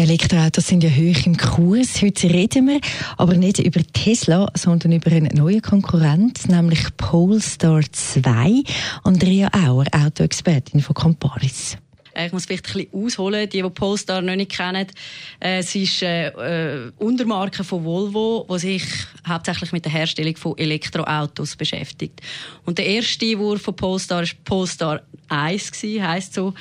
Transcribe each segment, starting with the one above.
Elektroautos sind ja hoch im Kurs. Heute reden wir aber nicht über Tesla, sondern über einen neuen Konkurrent, nämlich Polestar 2. Andrea Auer, Autoexpertin von Comparis. Äh, ich muss vielleicht ein bisschen ausholen, die, die Polestar noch nicht kennen. Äh, es ist eine äh, Untermarke von Volvo, die sich hauptsächlich mit der Herstellung von Elektroautos beschäftigt. Und der erste Wurf von Polestar war Polestar 1 heisst so.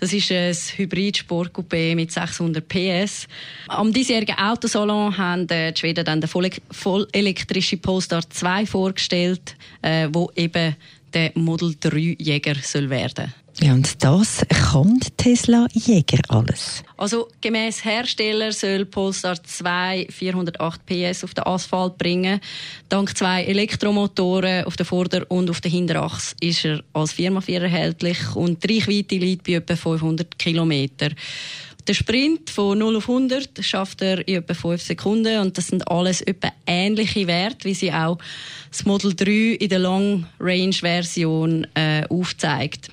Das ist ein Hybrid-Sportcoupé mit 600 PS. Am diesjährigen Autosalon haben die Schweden dann den voll elektrischen Polestar 2 vorgestellt, äh, wo eben der Model 3 Jäger soll werden ja, und das kann Tesla Jäger alles. Also gemäß Hersteller soll Polestar 2 408 PS auf den Asphalt bringen. Dank zwei Elektromotoren auf der Vorder- und auf der Hinterachse ist er als 4x4 erhältlich und die Reichweite liegt bei etwa 500 Kilometer. Der Sprint von 0 auf 100 schafft er in etwa 5 Sekunden und das sind alles etwa ähnliche Werte, wie sie auch das Model 3 in der Long Range Version äh, aufzeigt.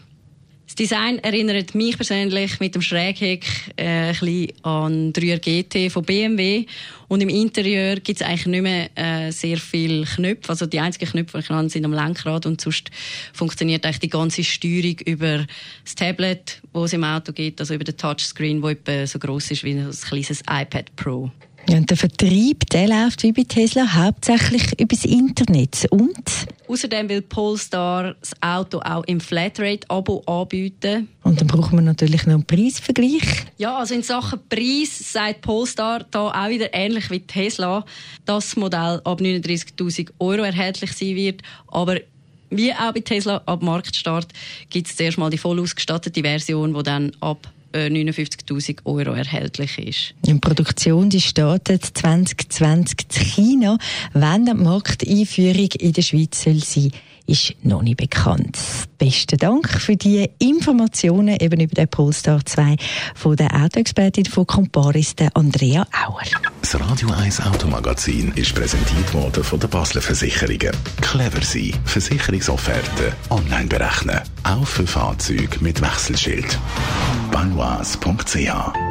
Das Design erinnert mich persönlich mit dem Schrägheck äh, ein bisschen an 3er GT von BMW. Und im Interieur gibt es eigentlich nicht mehr äh, sehr viele Knöpfe. Also die einzigen Knöpfe, die ich habe, sind am Lenkrad und sonst funktioniert eigentlich die ganze Steuerung über das Tablet, wo es im Auto gibt, also über den Touchscreen, wo etwa so groß ist wie ein kleines iPad Pro. Ja, und der Vertrieb der läuft wie bei Tesla hauptsächlich übers Internet. Und? Außerdem will Polestar das Auto auch im Flatrate-Abo anbieten. Und dann brauchen wir natürlich noch einen Preisvergleich. Ja, also in Sachen Preis sagt Polestar da auch wieder ähnlich wie Tesla, dass das Modell ab 39.000 Euro erhältlich sein wird. Aber wie auch bei Tesla ab Marktstart gibt es zuerst mal die voll ausgestattete Version, die dann ab 59.000 äh, Euro erhältlich ist. Die Produktion die startet 2020 in China. Wenn die Markteinführung in der Schweiz soll sein ist noch nicht bekannt. Besten Dank für die Informationen eben über den Polestar 2 von der Autoexpertin von Comparis, Andrea Auer. Das Radio 1 Automagazin ist präsentiert worden von der Basler Versicherungen. Clever sein, Versicherungsofferte online berechnen, auch für Fahrzeuge mit Wechselschild banoise.ch